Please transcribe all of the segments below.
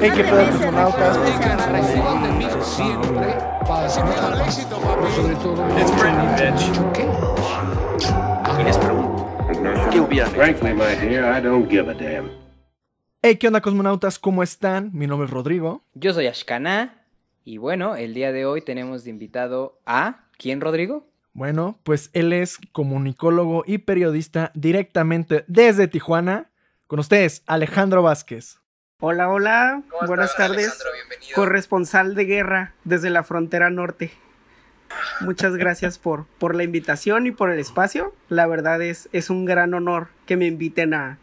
Hey, qué pedo. It's. ¿Qué hubiera Frankly, my dear, I don't give a damn. Hey, ¿qué onda, cosmonautas? ¿Cómo están? Mi nombre es Rodrigo. Yo soy Ashkana. Y bueno, el día de hoy tenemos de invitado a. ¿Quién, Rodrigo? Bueno, pues él es comunicólogo y periodista directamente desde Tijuana. Con ustedes, Alejandro Vázquez. Hola, hola, buenas tardes. Bienvenido. Corresponsal de guerra desde la frontera norte. Muchas gracias por, por la invitación y por el espacio. La verdad es, es un gran honor que me inviten a,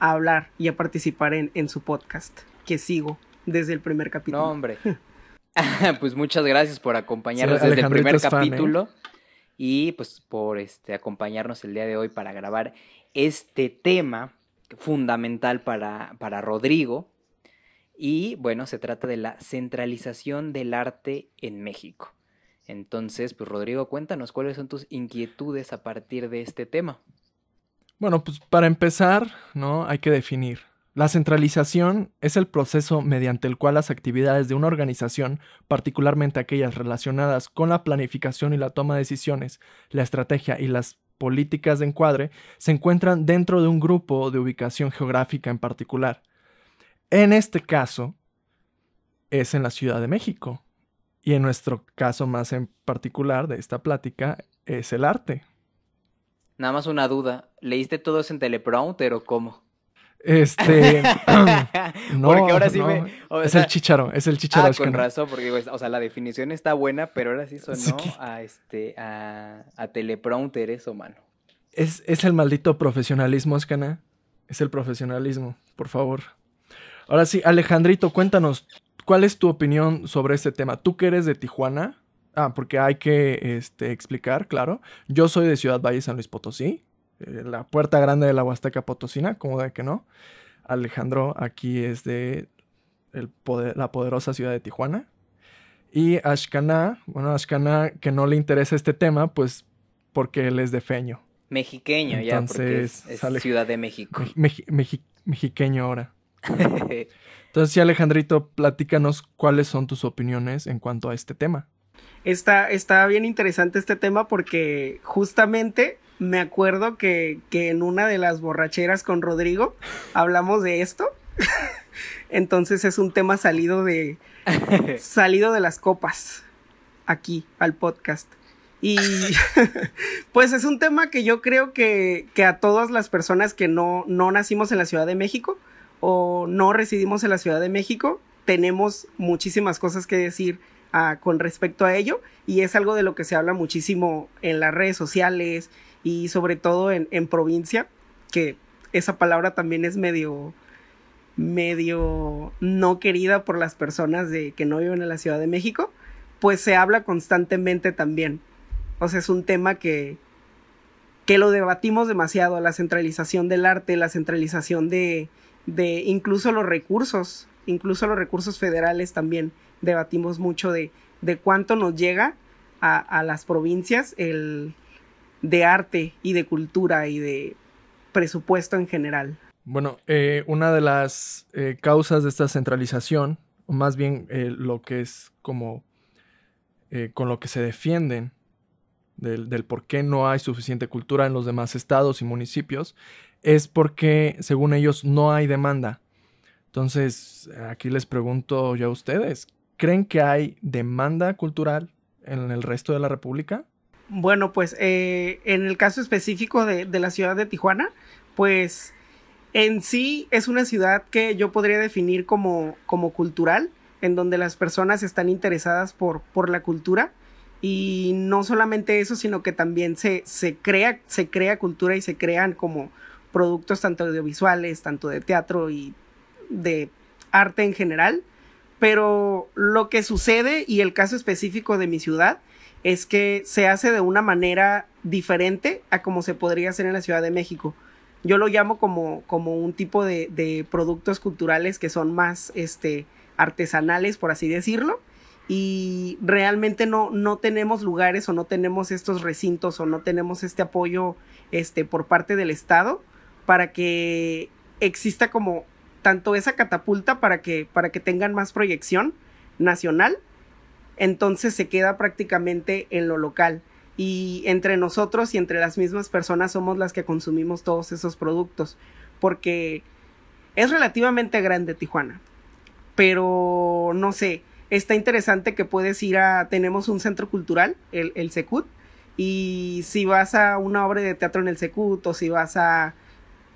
a hablar y a participar en, en su podcast, que sigo desde el primer capítulo. No, hombre. pues muchas gracias por acompañarnos Sí, desde el primer fan, ¿eh? capítulo. Y pues por este acompañarnos el día de hoy para grabar este tema fundamental para, para Rodrigo. Y bueno, se trata de la centralización del arte en México. Entonces, pues Rodrigo, cuéntanos cuáles son tus inquietudes a partir de este tema. Bueno, pues para empezar, ¿no? Hay que definir. La centralización es el proceso mediante el cual las actividades de una organización, particularmente aquellas relacionadas con la planificación y la toma de decisiones, la estrategia y las políticas de encuadre, se encuentran dentro de un grupo de ubicación geográfica en particular. En este caso, es en la Ciudad de México. Y en nuestro caso más en particular de esta plática, es el arte. Nada más una duda. ¿Leíste todo eso en teleprompter o cómo? Este. no, Porque ahora sí no, me. o Es el chicharo, es el chicharo. Ah, con no. razón, porque o sea, la definición está buena, pero ahora sí sonó Sí. a este a, a teleprompter eso, mano. Es, es el maldito profesionalismo, Escana. Es el profesionalismo, por favor. Ahora sí, Alejandrito, cuéntanos, ¿cuál es tu opinión sobre este tema? ¿Tú que eres de Tijuana? Ah, porque hay que este, explicar, claro. Yo soy de Ciudad Valle, San Luis Potosí, eh, la puerta grande de la Huasteca Potosina, como de que no. Alejandro aquí es de el poder- la poderosa ciudad de Tijuana. Y Ashkana, bueno, Ashkana que no le interesa este tema, pues porque él es de Feño. Mexiqueño ya, porque es, Entonces, es sale- Ciudad de México. Mexi- mexiqueño ahora. Entonces, sí, Alejandrito, platícanos cuáles son tus opiniones en cuanto a este tema. Está, está bien interesante este tema porque justamente me acuerdo que, que en una de las borracheras con Rodrigo hablamos de esto. Entonces es un tema salido de, salido de las copas aquí al podcast. Y pues es un tema que yo creo que, que a todas las personas que no, no nacimos en la Ciudad de México o no residimos en la Ciudad de México, tenemos muchísimas cosas que decir ah, con respecto a ello y es algo de lo que se habla muchísimo en las redes sociales y sobre todo en, en provincia, que esa palabra también es medio medio no querida por las personas de que no viven en la Ciudad de México, pues se habla constantemente también. O sea, es un tema que que lo debatimos demasiado, la centralización del arte, la centralización de de incluso los recursos, incluso los recursos federales también debatimos mucho de de cuánto nos llega a, a las provincias el de arte y de cultura y de presupuesto en general. Bueno, eh, una de las eh, causas de esta centralización, o más bien eh, lo que es como con lo que se defienden del, del por qué no hay suficiente cultura en los demás estados y municipios, es porque, según ellos, no hay demanda. Entonces, aquí les pregunto yo a ustedes, ¿creen que hay demanda cultural en el resto de la República? Bueno, pues eh, en el caso específico de, de la ciudad de Tijuana, pues en sí es una ciudad que yo podría definir como, como cultural, en donde las personas están interesadas por, por la cultura. Y no solamente eso, sino que también se, se, crea, se crea cultura y se crean como productos tanto audiovisuales, tanto de teatro y de arte en general. Pero lo que sucede y el caso específico de mi ciudad es que se hace de una manera diferente a como se podría hacer en la Ciudad de México. Yo lo llamo como, como un tipo de, de productos culturales que son más este, artesanales, por así decirlo, y realmente no, no tenemos lugares o no tenemos estos recintos o no tenemos este apoyo este, por parte del Estado para que exista como tanto esa catapulta para que, para que tengan más proyección nacional, entonces se queda prácticamente en lo local. Y entre nosotros y entre las mismas personas somos las que consumimos todos esos productos. Porque es relativamente grande Tijuana. Pero no sé, está interesante que puedes ir a. Tenemos un centro cultural, el, el Secut. Y si vas a una obra de teatro en el Secut, o si vas a,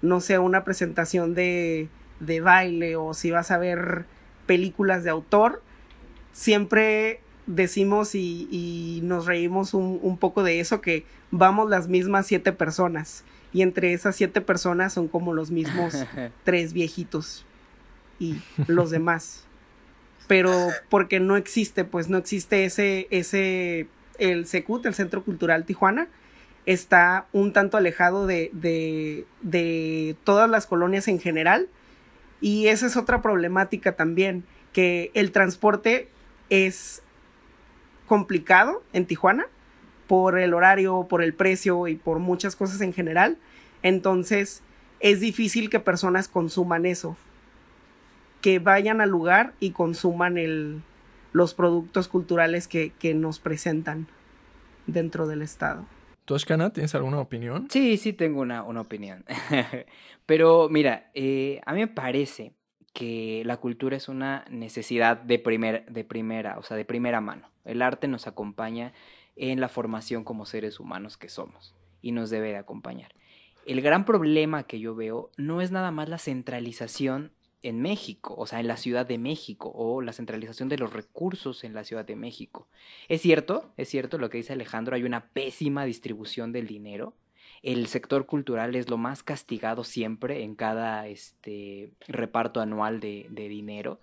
no sé, una presentación de, de baile, o si vas a ver películas de autor, siempre decimos y, nos reímos un, un, poco de eso, que vamos las mismas siete personas. Y entre esas siete personas son como los mismos tres viejitos y los demás. Pero porque no existe, pues no existe ese, ese, el Secut, el Centro Cultural Tijuana, está un tanto alejado de, de, de todas las colonias en general. Y esa es otra problemática también, que el transporte es complicado en Tijuana por el horario, por el precio y por muchas cosas en general. Entonces es difícil que personas consuman eso, que vayan al lugar y consuman el, los productos culturales que, que nos presentan dentro del estado. ¿Tú, Ashkana, tienes alguna opinión? Sí, sí tengo una, una opinión. Pero mira, eh, a mí me parece que la cultura es una necesidad de, primer, de primera, o sea, de primera mano. El arte nos acompaña en la formación como seres humanos que somos y nos debe de acompañar. El gran problema que yo veo no es nada más la centralización en México, o sea, en la Ciudad de México, o la centralización de los recursos en la Ciudad de México. Es cierto, es cierto lo que dice Alejandro, hay una pésima distribución del dinero, el sector cultural es lo más castigado siempre en cada este, reparto anual de, dinero.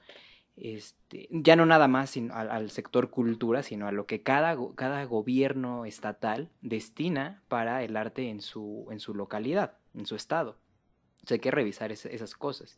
Este, ya no nada más al, sector cultura, sino a lo que cada, cada gobierno estatal destina para el arte en su, en su localidad, en su estado. hay que revisar esas cosas.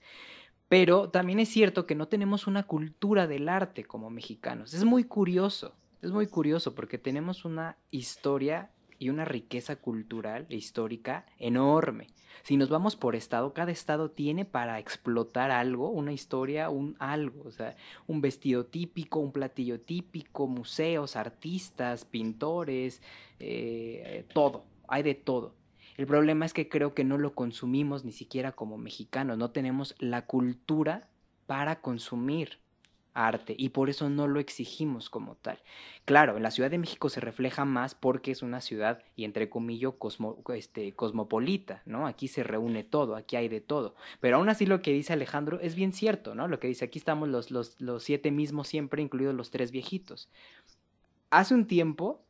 Pero también es cierto que no tenemos una cultura del arte como mexicanos. Es muy curioso, es muy curioso porque tenemos una historia y una riqueza cultural e histórica enorme. Si nos vamos por estado, cada estado tiene para explotar algo, una historia, un algo, o sea, un vestido típico, un platillo típico, museos, artistas, pintores, eh, todo, hay de todo. El problema es que creo que no lo consumimos ni siquiera como mexicanos, no tenemos la cultura para consumir arte y por eso no lo exigimos como tal. Claro, en la Ciudad de México se refleja más porque es una ciudad y entre comillas cosmo, este, cosmopolita, ¿no? Aquí se reúne todo, aquí hay de todo. Pero aún así lo que dice Alejandro es bien cierto, ¿no? Lo que dice, aquí estamos los, siete mismos siempre, incluidos los tres viejitos. Hace un tiempo,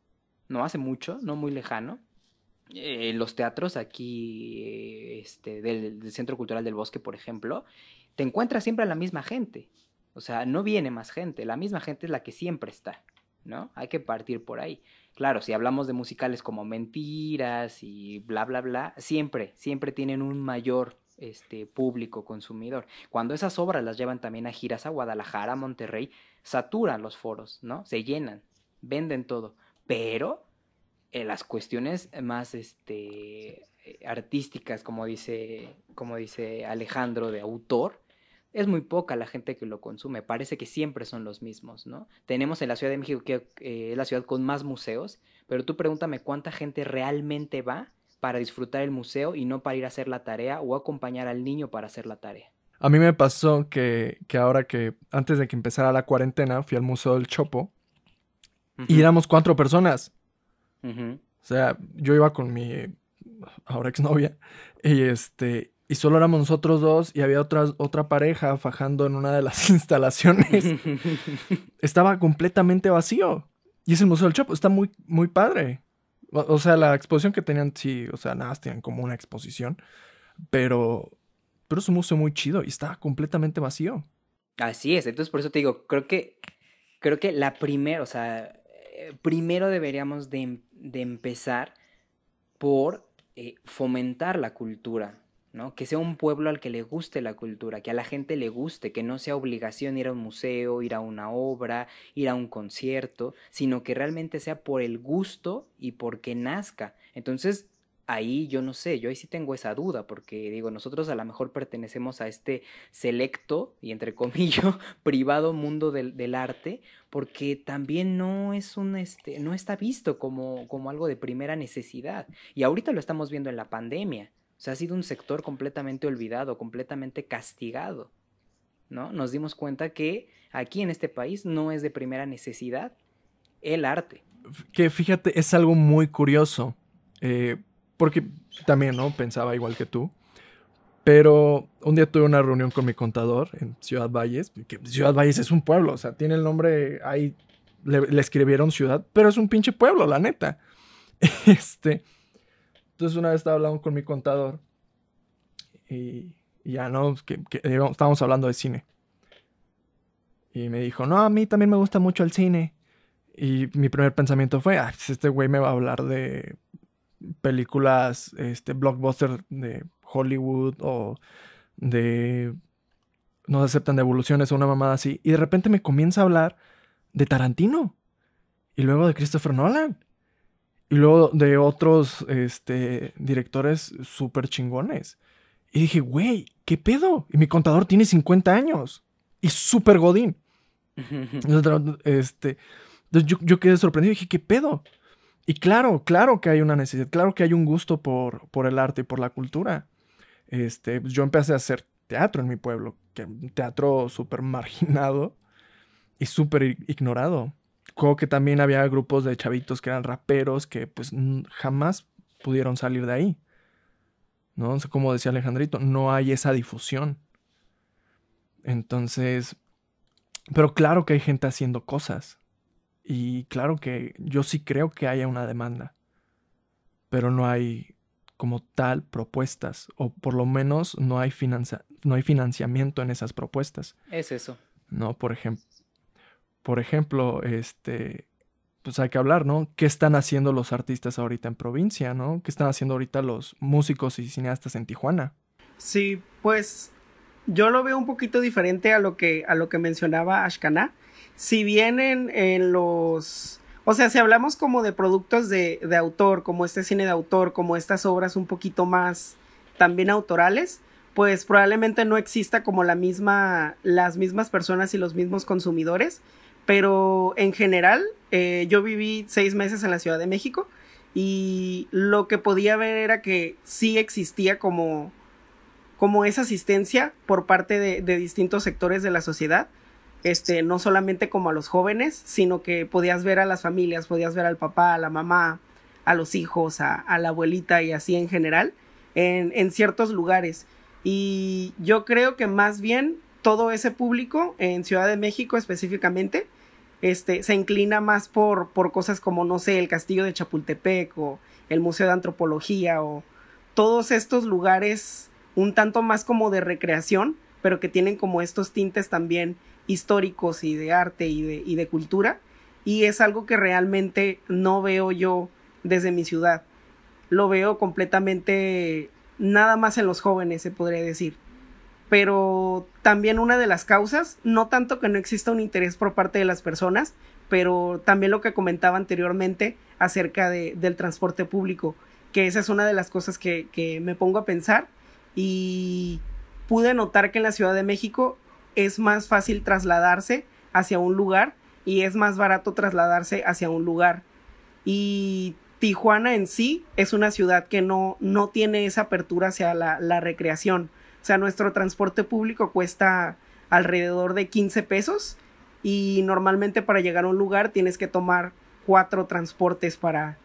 no hace mucho, no muy lejano, eh, los teatros aquí este, del, del Centro Cultural del Bosque, por ejemplo, te encuentras siempre a la misma gente. O sea, no viene más gente, la misma gente es la que siempre está, ¿no? Hay que partir por ahí. Claro, si hablamos de musicales como Mentiras y bla, bla, bla, siempre, siempre tienen un mayor este, público consumidor. Cuando esas obras las llevan también a giras a Guadalajara, a Monterrey, saturan los foros, ¿no? Se llenan, venden todo. Pero en las cuestiones más este, artísticas, como dice, como dice Alejandro, de autor, es muy poca la gente que lo consume, parece que siempre son los mismos, ¿no? Tenemos en la Ciudad de México que eh, es la ciudad con más museos, pero tú pregúntame cuánta gente realmente va para disfrutar el museo y no para ir a hacer la tarea o acompañar al niño para hacer la tarea. A mí me pasó que, que ahora que antes de que empezara la cuarentena fui al Museo del Chopo y éramos cuatro personas. O sea, yo iba con mi ahora exnovia y este y solo éramos nosotros dos y había otra, otra pareja fajando en una de las instalaciones. Estaba completamente vacío. Y es el Museo del Chopo, está muy, muy padre. O, sea, la exposición que tenían, sí, o sea, nada, tienen como una exposición. Pero, pero es un museo muy chido y está completamente vacío. Así es, entonces por eso te digo, creo que, creo que la primera, o sea, eh, primero deberíamos de, de empezar por eh, fomentar la cultura ¿no? Que sea un pueblo al que le guste la cultura, que a la gente le guste, que no sea obligación ir a un museo, ir a una obra, ir a un concierto, sino que realmente sea por el gusto y porque nazca. Entonces, ahí yo no sé, yo ahí sí tengo esa duda, porque digo, nosotros a lo mejor pertenecemos a este selecto y entre comillas privado mundo del, del, arte, porque también no es un este, no está visto como, como algo de primera necesidad. Y ahorita lo estamos viendo en la pandemia. Sea, ha sido un sector completamente olvidado, completamente castigado. ¿No? Nos dimos cuenta que aquí en este país no es de primera necesidad el arte. Que fíjate, es algo muy curioso. Eh, porque también, ¿no? Pensaba igual que tú. Pero un día tuve una reunión con mi contador en Ciudad Valles. Que Ciudad Valles es un pueblo, o sea, tiene el nombre ahí. Le, escribieron ciudad, pero es un pinche pueblo, la neta. Este. Entonces, una vez estaba hablando con mi contador. Y, ya, ¿no? Estábamos hablando de cine. Y me dijo, no, a mí también me gusta mucho el cine. Y mi primer pensamiento fue, pues este güey me va a hablar de películas, este, blockbuster de Hollywood o de no se aceptan devoluciones o una mamada así. Y de repente me comienza a hablar de Tarantino. Y luego de Christopher Nolan. Y luego de otros este, directores súper chingones. Y dije, güey, ¿qué pedo? Y mi contador tiene 50 años. Y súper godín. este, entonces yo, yo, quedé sorprendido. Y dije, ¿qué pedo? Y claro, claro que hay una necesidad. Claro que hay un gusto por, por el arte y por la cultura este, pues, yo empecé a hacer teatro en mi pueblo, que un teatro súper marginado y súper ignorado. Creo que también había grupos de chavitos que eran raperos que pues jamás pudieron salir de ahí. ¿No? como decía Alejandrito, no hay esa difusión. Entonces, pero claro que hay gente haciendo cosas. Y claro que yo sí creo que haya una demanda. Pero no hay como tal propuestas, o por lo menos no hay, no hay financiamiento en esas propuestas. Es eso. ¿No? Por ejemplo, por ejemplo, este, pues hay que hablar, ¿no? ¿Qué están haciendo los artistas ahorita en provincia, ¿no? ¿Qué están haciendo ahorita los músicos y cineastas en Tijuana? Sí, pues yo lo veo un poquito diferente a lo que, a lo que mencionaba Ashkana. Si bien en los o sea, si hablamos como de productos de, de, autor, como este cine de autor, como estas obras un poquito más también autorales, pues probablemente no exista como la misma, las mismas personas y los mismos consumidores. Pero en general, eh, yo viví seis meses en la Ciudad de México y lo que podía ver era que sí existía como, como esa asistencia por parte de, de distintos sectores de la sociedad este, no solamente como a los jóvenes, sino que podías ver a las familias, podías ver al papá, a la mamá, a los hijos, a, la abuelita y así en general, en, en, ciertos lugares. Y yo creo que más bien todo ese público en Ciudad de México específicamente, este, se inclina más por, por cosas como, no sé, el Castillo de Chapultepec o el Museo de Antropología o todos estos lugares un tanto más como de recreación, pero que tienen como estos tintes también históricos y de arte y de, y de cultura. Y es algo que realmente no veo yo desde mi ciudad. Lo veo completamente nada más en los jóvenes, se podría decir. Pero también una de las causas, no tanto que no exista un interés por parte de las personas, pero también lo que comentaba anteriormente acerca de, del transporte público, que esa es una de las cosas que, que me pongo a pensar y pude notar que en la Ciudad de México es más fácil trasladarse hacia un lugar y es más barato trasladarse hacia un lugar. Y Tijuana en sí es una ciudad que no, no tiene esa apertura hacia la, la, recreación. O sea, nuestro transporte público cuesta alrededor de 15 pesos y normalmente para llegar a un lugar tienes que tomar cuatro transportes para,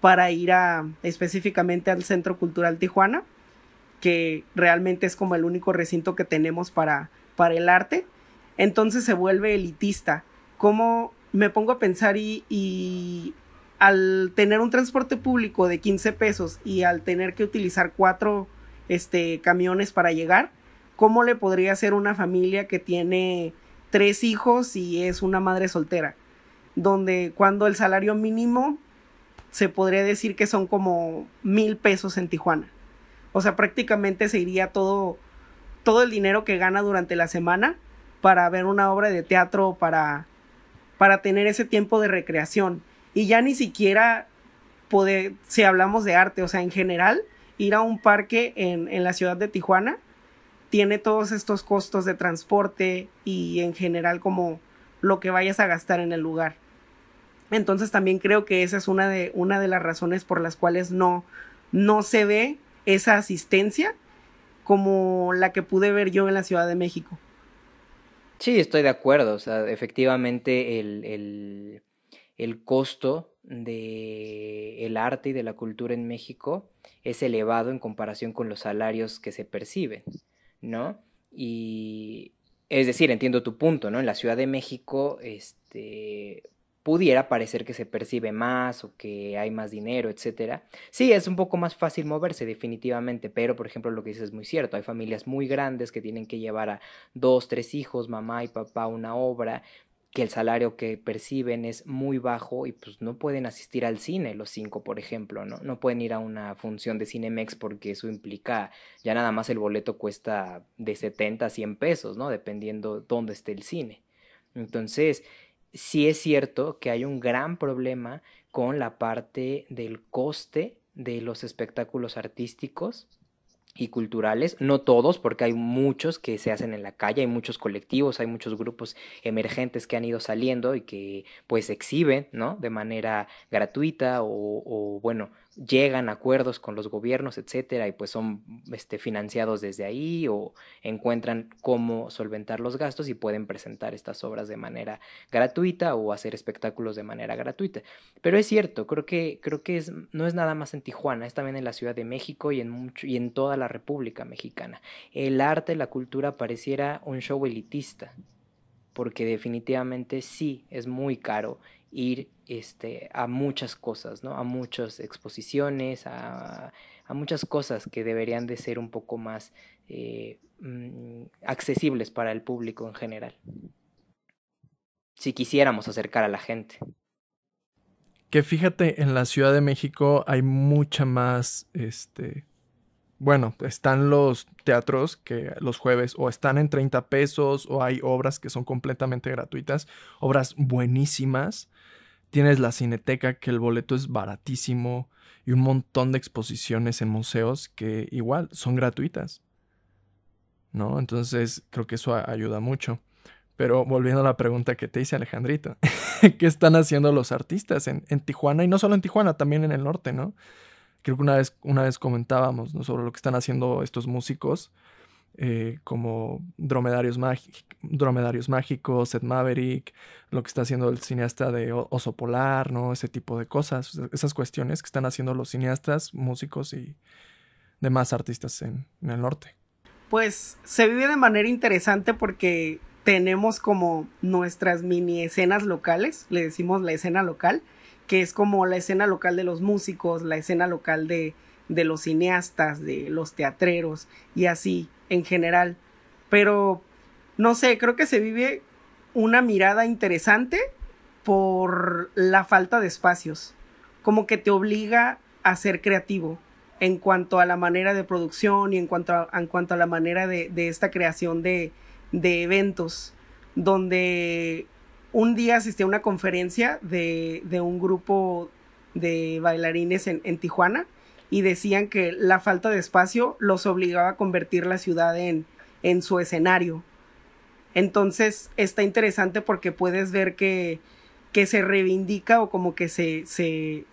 para ir a específicamente al Centro Cultural Tijuana, que realmente es como el único recinto que tenemos para, para el arte, entonces se vuelve elitista. ¿Cómo me pongo a pensar y, al tener un transporte público de 15 pesos y al tener que utilizar cuatro este, camiones para llegar, ¿cómo le podría hacer una familia que tiene tres hijos y es una madre soltera? Donde cuando el salario mínimo se podría decir que son como mil pesos en Tijuana. O sea, prácticamente se iría todo todo el dinero que gana durante la semana para ver una obra de teatro, para, para tener ese tiempo de recreación. Y ya ni siquiera poder, si hablamos de arte, o sea, en general, ir a un parque en, en la ciudad de Tijuana tiene todos estos costos de transporte y en general como lo que vayas a gastar en el lugar. Entonces también creo que esa es una de, una de las razones por las cuales no, no se ve esa asistencia como la que pude ver yo en la Ciudad de México. Sí, estoy de acuerdo. O sea, efectivamente el, costo del el arte y de la cultura en México es elevado en comparación con los salarios que se perciben, ¿no? Y es decir, entiendo tu punto, ¿no? En la Ciudad de México, este, pudiera parecer que se percibe más o que hay más dinero, etcétera. Sí, es un poco más fácil moverse definitivamente, pero por ejemplo lo que dices es muy cierto, hay familias muy grandes que tienen que llevar a dos, tres hijos, mamá y papá una obra que el salario que perciben es muy bajo y pues no pueden asistir al cine los cinco, por ejemplo, ¿no? No pueden ir a una función de Cinemex porque eso implica, ya nada más el boleto cuesta de 70 a 100 pesos, ¿no? Dependiendo dónde esté el cine. Entonces, sí es cierto que hay un gran problema con la parte del coste de los espectáculos artísticos y culturales, no todos, porque hay muchos que se hacen en la calle, hay muchos colectivos, hay muchos grupos emergentes que han ido saliendo y que pues exhiben, ¿no? De manera gratuita o, o bueno, llegan a acuerdos con los gobiernos, etcétera, y pues son este, financiados desde ahí o encuentran cómo solventar los gastos y pueden presentar estas obras de manera gratuita o hacer espectáculos de manera gratuita. Pero es cierto, creo que, creo que es, no es nada más en Tijuana, es también en la Ciudad de México y en, mucho, y en toda la República Mexicana. El arte, la cultura pareciera un show elitista, porque definitivamente sí es muy caro ir este, a muchas cosas, ¿no? A muchas exposiciones, a, muchas cosas que deberían de ser un poco más eh, mm, accesibles para el público en general. Si quisiéramos acercar a la gente. Que fíjate, en la Ciudad de México hay mucha más, este, bueno, están los teatros que los jueves o están en 30 pesos o hay obras que son completamente gratuitas, obras buenísimas Tienes la cineteca, que el boleto es baratísimo, y un montón de exposiciones en museos que igual son gratuitas. ¿No? Entonces creo que eso ayuda mucho. Pero volviendo a la pregunta que te hice Alejandrito, ¿qué están haciendo los artistas en, Tijuana? Y no solo en Tijuana, también en el norte, ¿no? Creo que una vez, una vez comentábamos sobre lo que están haciendo estos músicos eh, como dromedarios, mágicos, Ed Maverick, lo que está haciendo el cineasta de Oso Polar, ¿no? Ese tipo de cosas, esas cuestiones que están haciendo los cineastas, músicos y demás artistas en, el norte. Pues se vive de manera interesante porque tenemos como nuestras mini escenas locales, le decimos la escena local, que es como la escena local de los músicos, la escena local de los cineastas, de los teatreros y así en general. Pero, no sé, creo que se vive una mirada interesante por la falta de espacios. Como que te obliga a ser creativo en cuanto a la manera de producción y en cuanto a, la manera de, esta creación de, eventos, donde un día asistí a una conferencia de, un grupo de bailarines en Tijuana y decían que la falta de espacio los obligaba a convertir la ciudad en, en su escenario. Entonces está interesante porque puedes ver que, que se reivindica o como que se, se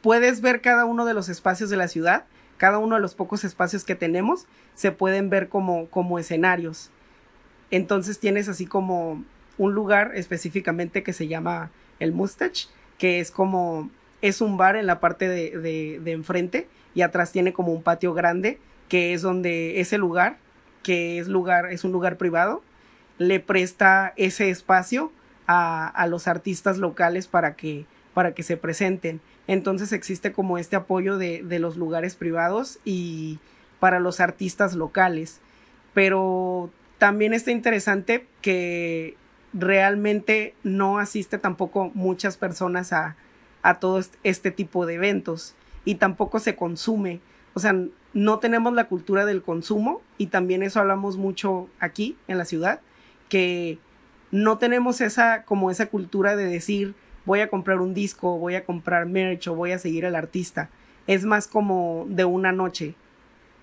puedes ver cada uno de los espacios de la ciudad, cada uno de los pocos espacios que tenemos, se pueden ver como, como escenarios. Entonces tienes así como un lugar específicamente que se llama el Mustache, que es como es un bar en la parte de, de, enfrente y atrás tiene como un patio grande que es donde ese lugar, que es lugar, es un lugar privado, le presta ese espacio a, a los artistas locales para que, para que se presenten. Entonces existe como este apoyo de, de los lugares privados y para los artistas locales. Pero también está interesante que realmente no asiste tampoco muchas personas a, a todo este tipo de eventos y tampoco se consume. O sea, no tenemos la cultura del consumo y también eso hablamos mucho aquí en la ciudad, que no tenemos esa como esa cultura de decir voy a comprar un disco, voy a comprar merch o voy a seguir al artista. Es más como de una noche.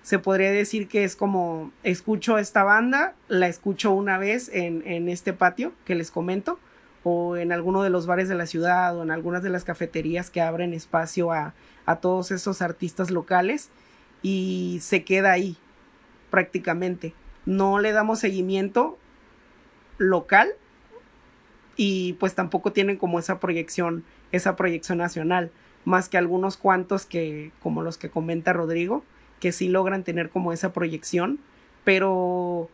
Se podría decir que es como escucho esta banda, la escucho una vez en, en este patio que les comento, o en alguno de los bares de la ciudad, o en algunas de las cafeterías que abren espacio a, a todos esos artistas locales, y se queda ahí prácticamente. No le damos seguimiento local y pues tampoco tienen como esa proyección, esa proyección nacional, más que algunos cuantos que, como los que comenta Rodrigo, que sí logran tener como esa proyección, pero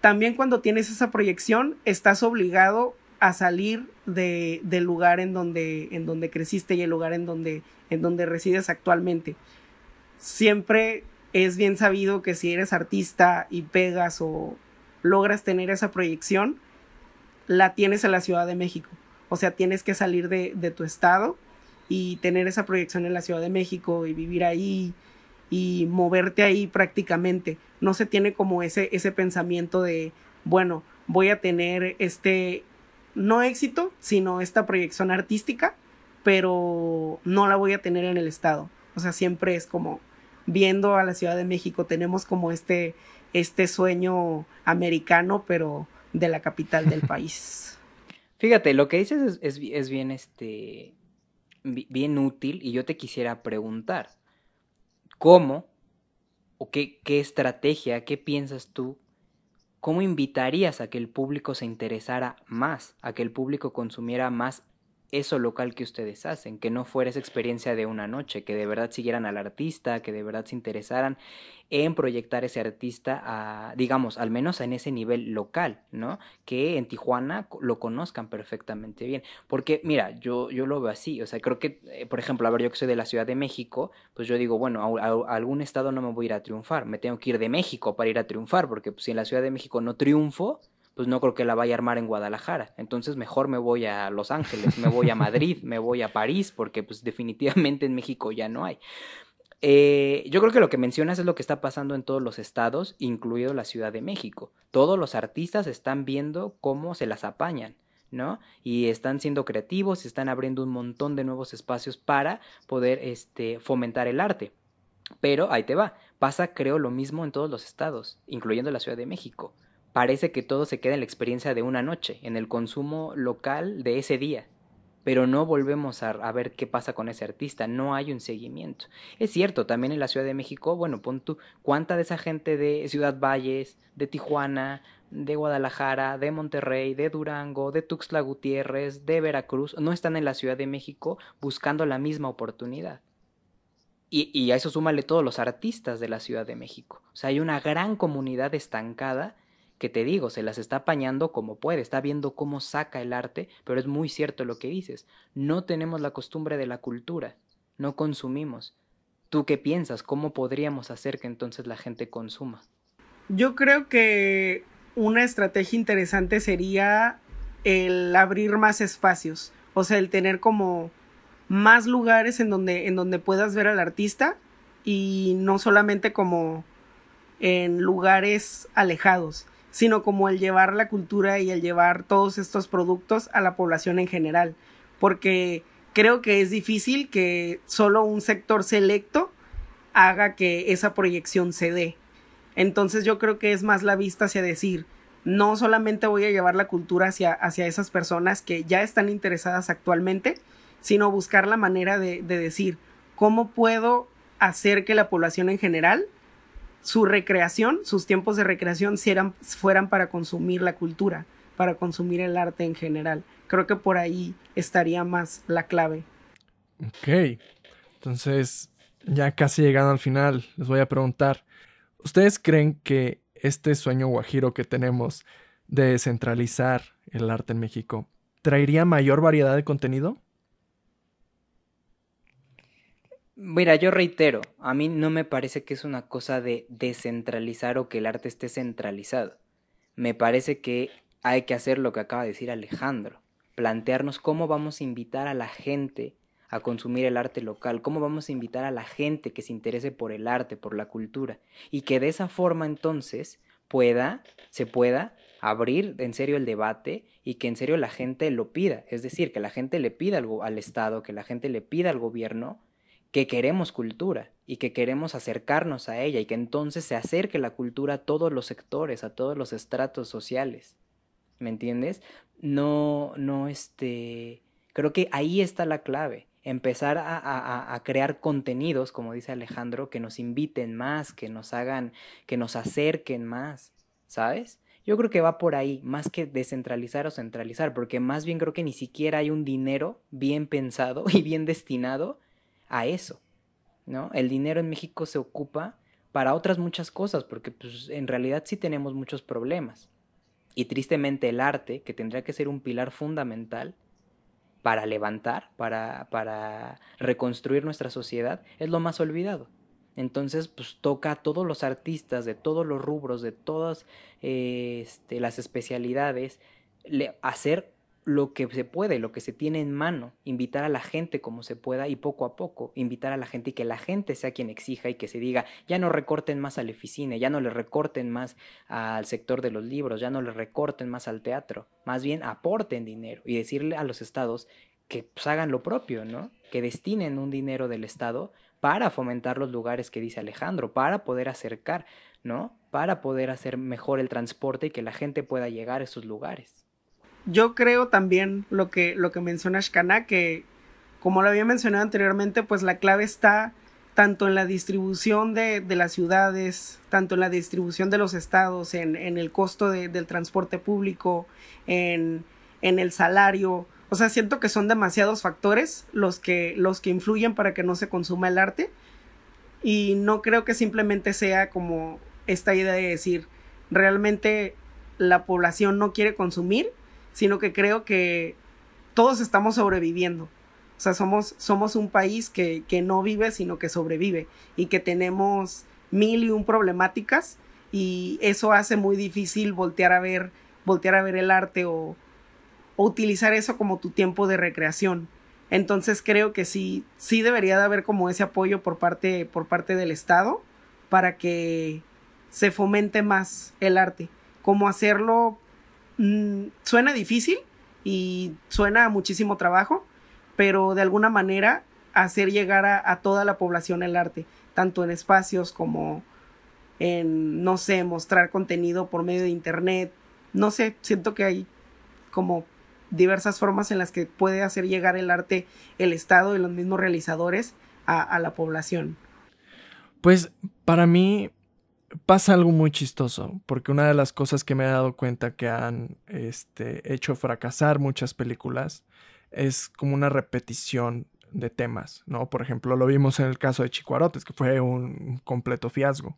también cuando tienes esa proyección estás obligado a salir de, del lugar en donde, en donde creciste y el lugar en donde, en donde resides actualmente. Siempre es bien sabido que si eres artista y pegas o logras tener esa proyección, la tienes en la Ciudad de México. O sea, tienes que salir de, de tu estado y tener esa proyección en la Ciudad de México y vivir ahí y moverte ahí prácticamente. No se tiene como ese, ese pensamiento de, bueno, voy a tener este, no éxito, sino esta proyección artística, pero no la voy a tener en el estado. O sea, siempre es como viendo a la Ciudad de México, tenemos como este, este sueño americano, pero de la capital del país. Fíjate, lo que dices es, es, bien, este, bien útil y yo te quisiera preguntar, ¿cómo o qué, qué estrategia, qué piensas tú, cómo invitarías a que el público se interesara más, a que el público consumiera más eso local que ustedes hacen, que no fuera esa experiencia de una noche, que de verdad siguieran al artista, que de verdad se interesaran en proyectar ese artista a, digamos, al menos en ese nivel local, ¿no? Que en Tijuana lo conozcan perfectamente bien. Porque, mira, yo, yo lo veo así, o sea, creo que, eh, por ejemplo, a ver, yo que soy de la Ciudad de México, pues yo digo, bueno, a, algún estado no me voy a ir a triunfar, me tengo que ir de México para ir a triunfar, porque pues, si en la Ciudad de México no triunfo, pues no creo que la vaya a armar en Guadalajara. Entonces mejor me voy a Los Ángeles, me voy a Madrid, me voy a París, porque pues definitivamente en México ya no hay. Eh, yo creo que lo que mencionas es lo que está pasando en todos los estados, incluido la Ciudad de México. Todos los artistas están viendo cómo se las apañan. ¿no? Y están siendo creativos, están abriendo un montón de nuevos espacios para poder este, fomentar el arte. Pero ahí te va, pasa creo lo mismo en todos los estados, incluyendo la Ciudad de México parece que todo se queda en la experiencia de una noche, en el consumo local de ese día. Pero no volvemos a, ver qué pasa con ese artista, no hay un seguimiento. Es cierto, también en la Ciudad de México, bueno, pon tú, ¿cuánta de esa gente de Ciudad Valles, de Tijuana, de Guadalajara, de Monterrey, de Durango, de Tuxtla Gutiérrez, de Veracruz, no están en la Ciudad de México buscando la misma oportunidad? Y, y, a eso súmale todos los artistas de la Ciudad de México. O sea, hay una gran comunidad estancada que te digo, se las está apañando como puede, está viendo cómo saca el arte, pero es muy cierto lo que dices. No tenemos la costumbre de la cultura, no consumimos. ¿Tú qué piensas? ¿Cómo podríamos hacer que entonces la gente consuma? Yo creo que una estrategia interesante sería el abrir más espacios, o sea, el tener como más lugares en donde, en donde puedas ver al artista y no solamente como en lugares alejados sino como el llevar la cultura y el llevar todos estos productos a la población en general, porque creo que es difícil que solo un sector selecto haga que esa proyección se dé. Entonces yo creo que es más la vista hacia decir, no solamente voy a llevar la cultura hacia, hacia esas personas que ya están interesadas actualmente, sino buscar la manera de, de decir, ¿cómo puedo hacer que la población en general su recreación, sus tiempos de recreación fueran para consumir la cultura, para consumir el arte en general. Creo que por ahí estaría más la clave. Ok, entonces ya casi llegando al final, les voy a preguntar, ¿ustedes creen que este sueño guajiro que tenemos de descentralizar el arte en México traería mayor variedad de contenido? Mira, yo reitero, a mí no me parece que es una cosa de descentralizar o que el arte esté centralizado. Me parece que hay que hacer lo que acaba de decir Alejandro, plantearnos cómo vamos a invitar a la gente a consumir el arte local, cómo vamos a invitar a la gente que se interese por el arte, por la cultura, y que de esa forma entonces pueda, se pueda abrir en serio el debate y que en serio la gente lo pida. Es decir, que la gente le pida algo al Estado, que la gente le pida al gobierno que queremos cultura y que queremos acercarnos a ella y que entonces se acerque la cultura a todos los sectores, a todos los estratos sociales. ¿Me entiendes? No, no, este, creo que ahí está la clave. Empezar a, a, a, crear contenidos, como dice Alejandro, que nos inviten más, que nos hagan, que nos acerquen más, ¿sabes? Yo creo que va por ahí, más que descentralizar o centralizar, porque más bien creo que ni siquiera hay un dinero bien pensado y bien destinado a eso, ¿no? El dinero en México se ocupa para otras muchas cosas, porque pues, en realidad sí tenemos muchos problemas. Y tristemente el arte, que tendría que ser un pilar fundamental para levantar, para, para reconstruir nuestra sociedad, es lo más olvidado. Entonces, pues toca a todos los artistas de todos los rubros, de todas eh, este, las especialidades, hacer lo que se puede, lo que se tiene en mano, invitar a la gente como se pueda y poco a poco invitar a la gente y que la gente sea quien exija y que se diga, ya no recorten más al oficina, ya no le recorten más al sector de los libros, ya no le recorten más al teatro, más bien aporten dinero y decirle a los estados que pues, hagan lo propio, ¿no? Que destinen un dinero del estado para fomentar los lugares que dice Alejandro, para poder acercar, ¿no? Para poder hacer mejor el transporte y que la gente pueda llegar a esos lugares yo creo también lo que, lo que menciona Shkana, que como lo había mencionado anteriormente, pues la clave está tanto en la distribución de, de las ciudades, tanto en la distribución de los estados, en, en el costo de, del transporte público, en, en, el salario. O sea, siento que son demasiados factores los que, los que influyen para que no se consuma el arte. Y no creo que simplemente sea como esta idea de decir, realmente la población no quiere consumir sino que creo que todos estamos sobreviviendo. O sea, somos, somos un país que, que no vive, sino que sobrevive y que tenemos mil y un problemáticas y eso hace muy difícil voltear a ver, voltear a ver el arte o, o utilizar eso como tu tiempo de recreación. Entonces creo que sí, sí debería de haber como ese apoyo por parte, por parte del Estado para que se fomente más el arte. Cómo hacerlo Mm, suena difícil y suena muchísimo trabajo, pero de alguna manera hacer llegar a, toda la población el arte, tanto en espacios como en, no sé, mostrar contenido por medio de internet. No sé, siento que hay como diversas formas en las que puede hacer llegar el arte el Estado y los mismos realizadores a, a la población. Pues para mí pasa algo muy chistoso, porque una de las cosas que me he dado cuenta que han este, hecho fracasar muchas películas es como una repetición de temas, ¿no? Por ejemplo, lo vimos en el caso de Chicuarotes, que fue un completo fiasco.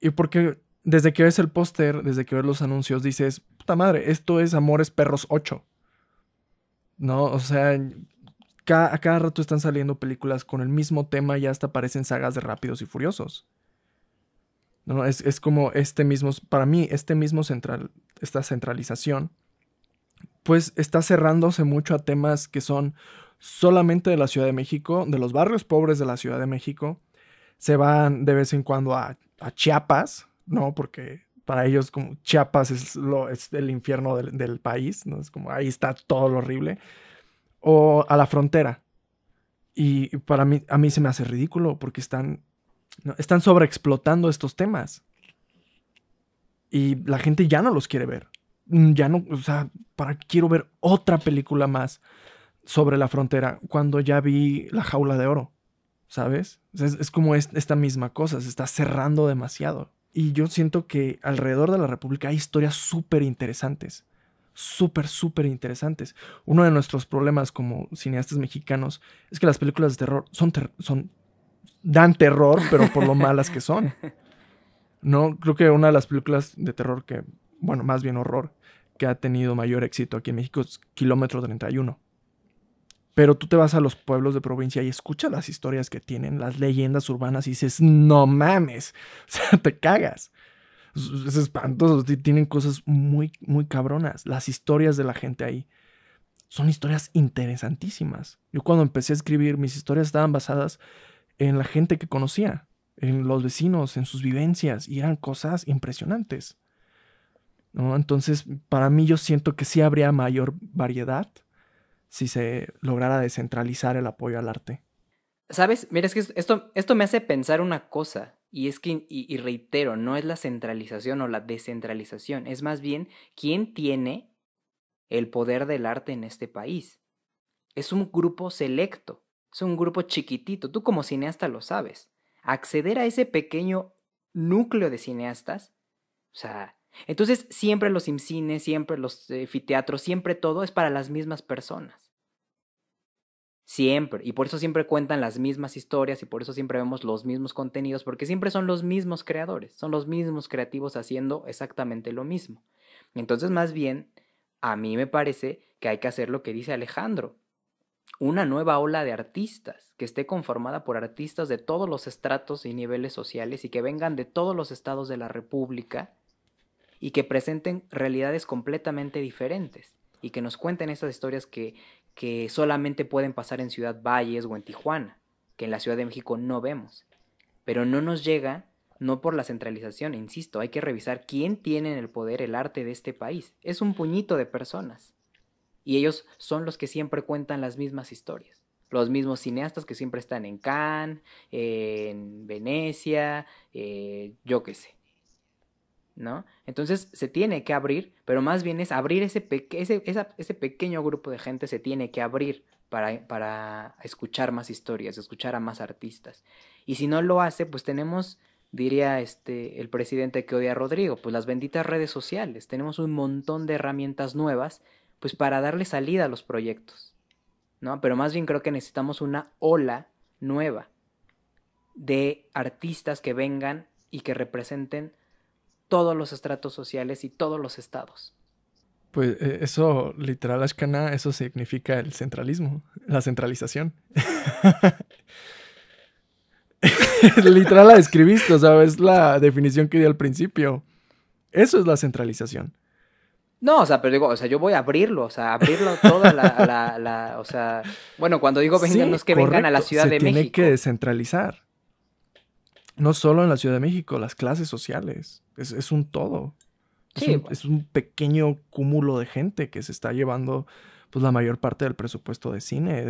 Y porque desde que ves el póster, desde que ves los anuncios, dices, puta madre, esto es Amores Perros 8. ¿No? O sea, a cada rato están saliendo películas con el mismo tema y hasta aparecen sagas de Rápidos y Furiosos. ¿No? Es, es, como este mismo, para mí, este mismo central, esta centralización, pues está cerrándose mucho a temas que son solamente de la Ciudad de México, de los barrios pobres de la Ciudad de México. Se van de vez en cuando a, Chiapas, ¿no? Porque para ellos como Chiapas es, lo, es el infierno del, del, país, ¿no? Es como ahí está todo lo horrible. O a la frontera. Y para mí, a mí se me hace ridículo porque están están sobreexplotando estos temas. Y la gente ya no los quiere ver. Mm, ya no, o sea, ¿para qué quiero ver otra película más sobre la frontera cuando ya vi La Jaula de Oro? ¿Sabes? Es, como esta misma cosa, se está cerrando demasiado. Y yo siento que alrededor de la República hay historias súper interesantes. Súper, súper interesantes. Uno de nuestros problemas como cineastas mexicanos es que las películas de terror son, son dan terror, pero por lo malas que son. No, creo que una de las películas de terror que, bueno, más bien horror, que ha tenido mayor éxito aquí en México es Kilómetro 31. Pero tú te vas a los pueblos de provincia y escuchas las historias que tienen, las leyendas urbanas y dices, no mames, o sea, te cagas. Es espantoso, tienen cosas muy, muy cabronas. Las historias de la gente ahí son historias interesantísimas. Yo cuando empecé a escribir, mis historias estaban basadas en la gente que conocía, en los vecinos, en sus vivencias, y eran cosas impresionantes. Entonces, para mí yo siento que sí habría mayor variedad si se lograra descentralizar el apoyo al arte. ¿Sabes? Mira, es que esto, esto me hace pensar una cosa, y es que, y, reitero, no es la centralización o la descentralización, es más bien quién tiene el poder del arte en este país. Es un grupo selecto, es un grupo chiquitito, tú como cineasta lo sabes. Acceder a ese pequeño núcleo de cineastas, o sea, entonces siempre los cines, siempre los anfiteatros, siempre todo es para las mismas personas. Siempre. Y por eso siempre cuentan las mismas historias y por eso siempre vemos los mismos contenidos, porque siempre son los mismos creadores, son los mismos creativos haciendo exactamente lo mismo. Entonces, más bien, a mí me parece que hay que hacer lo que dice Alejandro. Una nueva ola de artistas, que esté conformada por artistas de todos los estratos y niveles sociales y que vengan de todos los estados de la República y que presenten realidades completamente diferentes y que nos cuenten esas historias que, que solamente pueden pasar en Ciudad Valles o en Tijuana, que en la Ciudad de México no vemos. Pero no nos llega, no por la centralización, insisto, hay que revisar quién tiene en el poder el arte de este país. Es un puñito de personas. Y ellos son los que siempre cuentan las mismas historias. Los mismos cineastas que siempre están en Cannes, en Venecia, eh, yo qué sé. ¿no? Entonces se tiene que abrir, pero más bien es abrir ese, ese, ese pequeño grupo de gente, se tiene que abrir para, para, escuchar más historias, escuchar a más artistas. Y si no lo hace, pues tenemos, diría este, el presidente que odia a Rodrigo, pues las benditas redes sociales. Tenemos un montón de herramientas nuevas, pues para darle salida a los proyectos, ¿no? Pero más bien creo que necesitamos una ola nueva de artistas que vengan y que representen todos los estratos sociales y todos los estados. Pues eh, eso, literal, Ashkana, eso significa el centralismo, la centralización. literal la describiste, o sea, es la definición que di al principio. Eso es la centralización. No, o sea, pero digo, o sea, yo voy a abrirlo, o sea, abrirlo toda la, la, o sea, bueno, cuando digo vengan, no es que vengan a la Ciudad de México. Tiene que descentralizar. No solo en la Ciudad de México, las clases sociales. Es, un todo. es, un, pequeño cúmulo de gente que se está llevando pues la mayor parte del presupuesto de cine,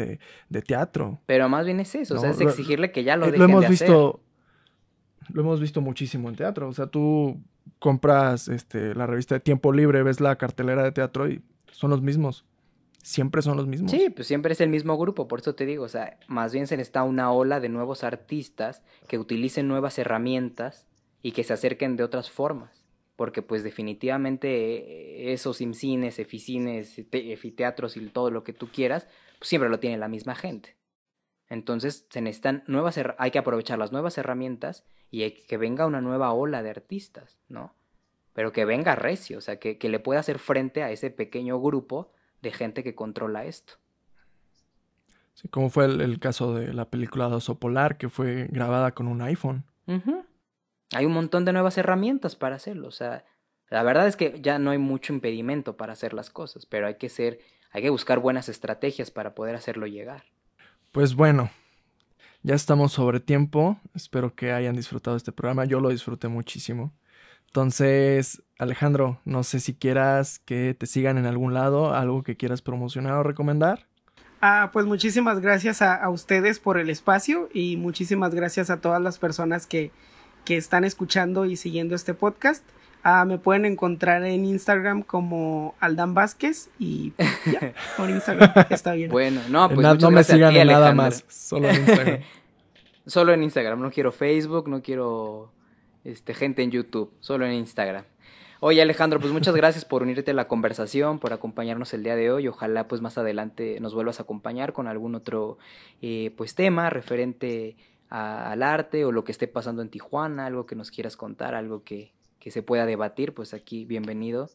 de, teatro. Pero más bien es eso, o sea, es exigirle que ya lo eh, dejen lo hemos de visto, Lo hemos visto muchísimo en teatro. O sea, tú compras este, la revista de Tiempo Libre, ves la cartelera de teatro y son los mismos siempre son los mismos. Sí, pues siempre es el mismo grupo, por eso te digo, o sea, más bien se necesita una ola de nuevos artistas que utilicen nuevas herramientas y que se acerquen de otras formas, porque pues definitivamente eh, esos cines, eficines, efiteatros y todo lo que tú quieras, pues siempre lo tiene la misma gente. Entonces se necesitan nuevas, hay que aprovechar las nuevas herramientas y hay que venga una nueva ola de artistas, ¿no? Pero que venga recio, o sea, que, que le pueda hacer frente a ese pequeño grupo de gente que controla esto. Sí, como fue el, caso de la película de Oso Polar, que fue grabada con un iPhone. Hay un montón de nuevas herramientas para hacerlo. O sea, la verdad es que ya no hay mucho impedimento para hacer las cosas, pero hay que ser, hay que buscar buenas estrategias para poder hacerlo llegar. Pues bueno, ya estamos sobre tiempo. Espero que hayan disfrutado este programa. Yo lo disfruté muchísimo. Entonces, Alejandro, no sé si quieras que te sigan en algún lado, algo que quieras promocionar o recomendar. Ah, pues muchísimas gracias a, ustedes por el espacio y muchísimas gracias a todas las personas que, que están escuchando y siguiendo este podcast. Ah, me pueden encontrar en Instagram como Aldan Vázquez y ya, por Instagram está bien. Bueno, no, pues no me sigan en nada más, solo en Instagram. solo en Instagram, no quiero Facebook, no quiero este, gente en YouTube, solo en Instagram. Oye Alejandro, pues muchas gracias por unirte a la conversación, por acompañarnos el día de hoy. Ojalá pues más adelante nos vuelvas a acompañar con algún otro eh, pues tema referente al arte o lo que esté pasando en Tijuana, algo que nos quieras contar, algo que, que se pueda debatir, pues aquí bienvenido.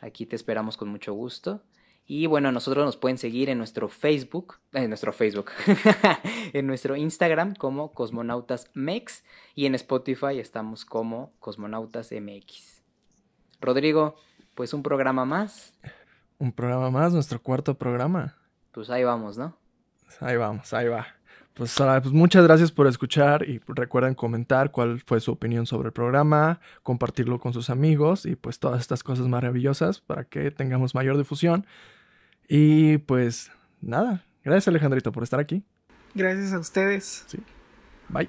Aquí te esperamos con mucho gusto. Y bueno, nosotros nos pueden seguir en nuestro Facebook, en nuestro Facebook, en nuestro Instagram como Cosmonautas Mex y en Spotify estamos como Cosmonautas MX. Rodrigo, pues un programa más. Un programa más, nuestro cuarto programa. Pues ahí vamos, ¿no? Ahí vamos, ahí va. Pues, ah, pues, muchas gracias por escuchar y recuerden comentar cuál fue su opinión sobre el programa, compartirlo con sus amigos y pues todas estas cosas maravillosas para que tengamos mayor difusión. Y pues nada, gracias Alejandrito por estar aquí. Gracias a ustedes. Sí. Bye.